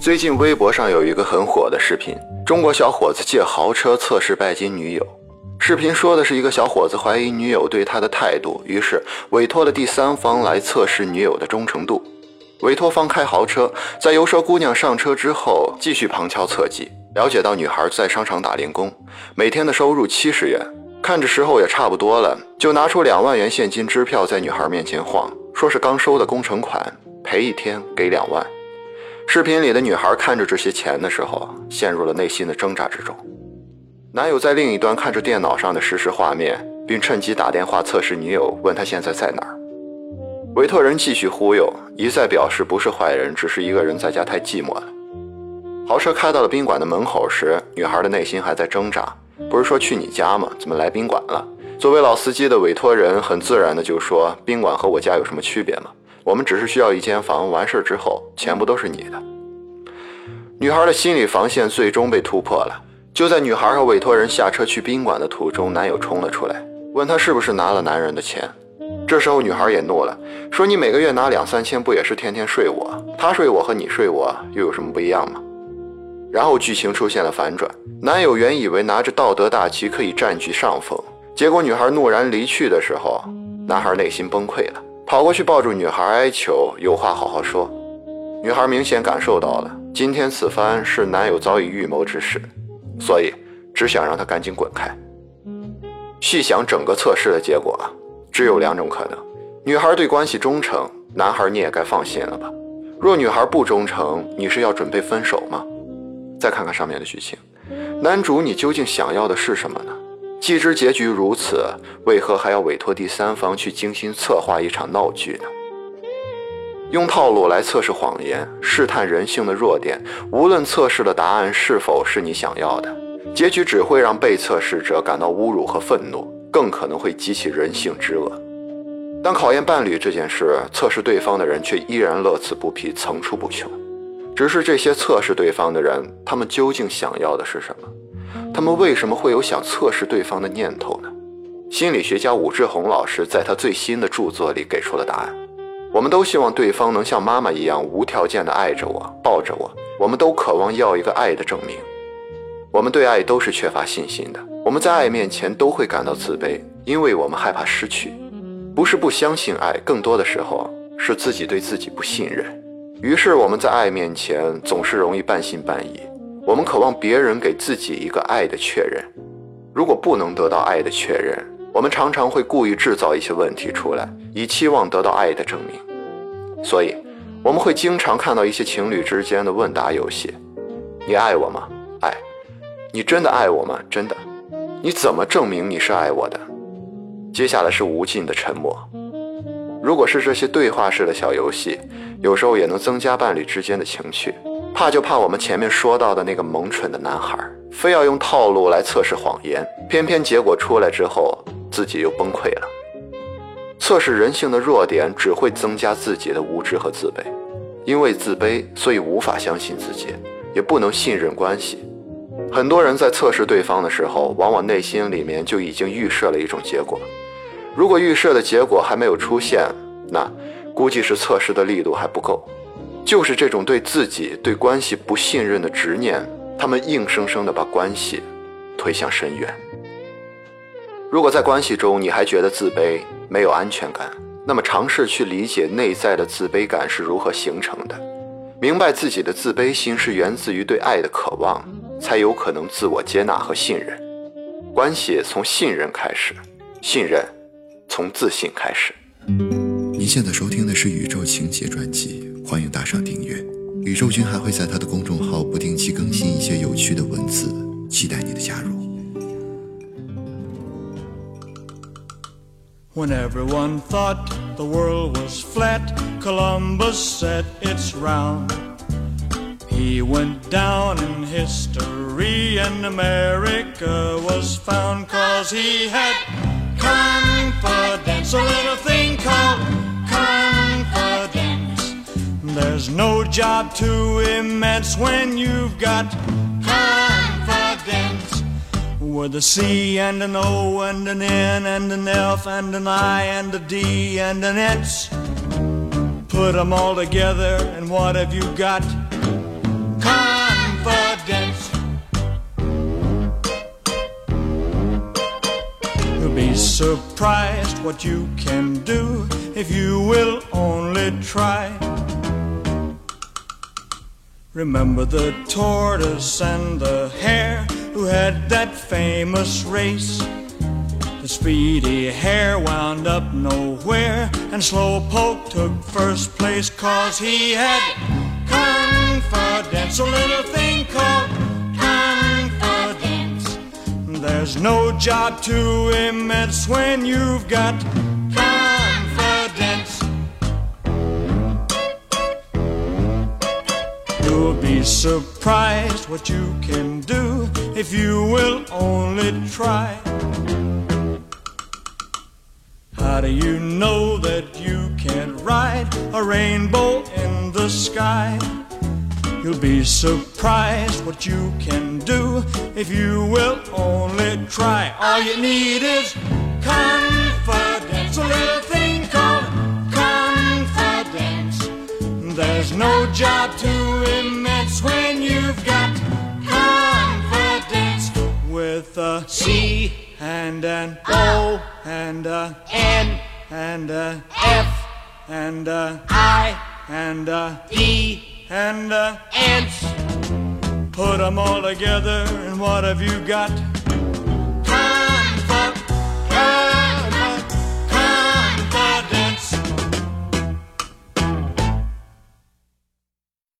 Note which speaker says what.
Speaker 1: 最近微博上有一个很火的视频，中国小伙子借豪车测试拜金女友。视频说的是一个小伙子怀疑女友对他的态度，于是委托了第三方来测试女友的忠诚度。委托方开豪车，在油车姑娘上车之后，继续旁敲侧击，了解到女孩在商场打零工，每天的收入七十元，看着时候也差不多了，就拿出两万元现金支票在女孩面前晃，说是刚收的工程款，赔一天给两万。视频里的女孩看着这些钱的时候，陷入了内心的挣扎之中。男友在另一端看着电脑上的实时画面，并趁机打电话测试女友，问她现在在哪儿。委托人继续忽悠，一再表示不是坏人，只是一个人在家太寂寞了。豪车开到了宾馆的门口时，女孩的内心还在挣扎：不是说去你家吗？怎么来宾馆了？作为老司机的委托人很自然的就说：“宾馆和我家有什么区别吗？我们只是需要一间房，完事之后钱不都是你的。”女孩的心理防线最终被突破了。就在女孩和委托人下车去宾馆的途中，男友冲了出来，问她是不是拿了男人的钱。这时候女孩也怒了，说：“你每个月拿两三千，不也是天天睡我？他睡我和你睡我又有什么不一样吗？”然后剧情出现了反转，男友原以为拿着道德大旗可以占据上风，结果女孩怒然离去的时候，男孩内心崩溃了，跑过去抱住女孩哀求：“有话好好说。”女孩明显感受到了，今天此番是男友早已预谋之事。所以，只想让他赶紧滚开。细想整个测试的结果啊，只有两种可能：女孩对关系忠诚，男孩你也该放心了吧？若女孩不忠诚，你是要准备分手吗？再看看上面的剧情，男主你究竟想要的是什么呢？既知结局如此，为何还要委托第三方去精心策划一场闹剧呢？用套路来测试谎言，试探人性的弱点。无论测试的答案是否是你想要的，结局只会让被测试者感到侮辱和愤怒，更可能会激起人性之恶。当考验伴侣这件事，测试对方的人却依然乐此不疲，层出不穷。只是这些测试对方的人，他们究竟想要的是什么？他们为什么会有想测试对方的念头呢？心理学家武志红老师在他最新的著作里给出了答案。我们都希望对方能像妈妈一样无条件的爱着我，抱着我。我们都渴望要一个爱的证明。我们对爱都是缺乏信心的。我们在爱面前都会感到自卑，因为我们害怕失去。不是不相信爱，更多的时候是自己对自己不信任。于是我们在爱面前总是容易半信半疑。我们渴望别人给自己一个爱的确认。如果不能得到爱的确认，我们常常会故意制造一些问题出来。以期望得到爱的证明，所以我们会经常看到一些情侣之间的问答游戏：“你爱我吗？爱，你真的爱我吗？真的？你怎么证明你是爱我的？”接下来是无尽的沉默。如果是这些对话式的小游戏，有时候也能增加伴侣之间的情趣。怕就怕我们前面说到的那个萌蠢的男孩，非要用套路来测试谎言，偏偏结果出来之后，自己又崩溃了。测试人性的弱点，只会增加自己的无知和自卑。因为自卑，所以无法相信自己，也不能信任关系。很多人在测试对方的时候，往往内心里面就已经预设了一种结果。如果预设的结果还没有出现，那估计是测试的力度还不够。就是这种对自己、对关系不信任的执念，他们硬生生地把关系推向深渊。如果在关系中你还觉得自卑、没有安全感，那么尝试去理解内在的自卑感是如何形成的，明白自己的自卑心是源自于对爱的渴望，才有可能自我接纳和信任。关系从信任开始，信任从自信开始。
Speaker 2: 您现在收听的是《宇宙情节》专辑，欢迎打赏订阅。宇宙君还会在他的公众号不定期更新一些有趣的文字，期待你的加入。
Speaker 3: When everyone thought the world was flat, Columbus said it's round. He went down in history and America was found cause he had job too immense when you've got confidence. with a C and an O and an N and an F and an I and a D and an X. Put them all together, and what have you got? Confidence. You'll be surprised what you can do if you will only try. Remember the tortoise and the hare who had that famous race. The speedy hare wound up nowhere, and Slowpoke took first place cause he had confidence, a little thing called confidence. There's no job too immense when you've got You'll be surprised what you can do if you will only try. How do you know that you can ride a rainbow in the sky? You'll be surprised what you can do if you will only try. All you need is confidence, a little thing called confidence. There's no job too a C and an O and a N and a F and a I and a E and a ants. them all together, and what have you got?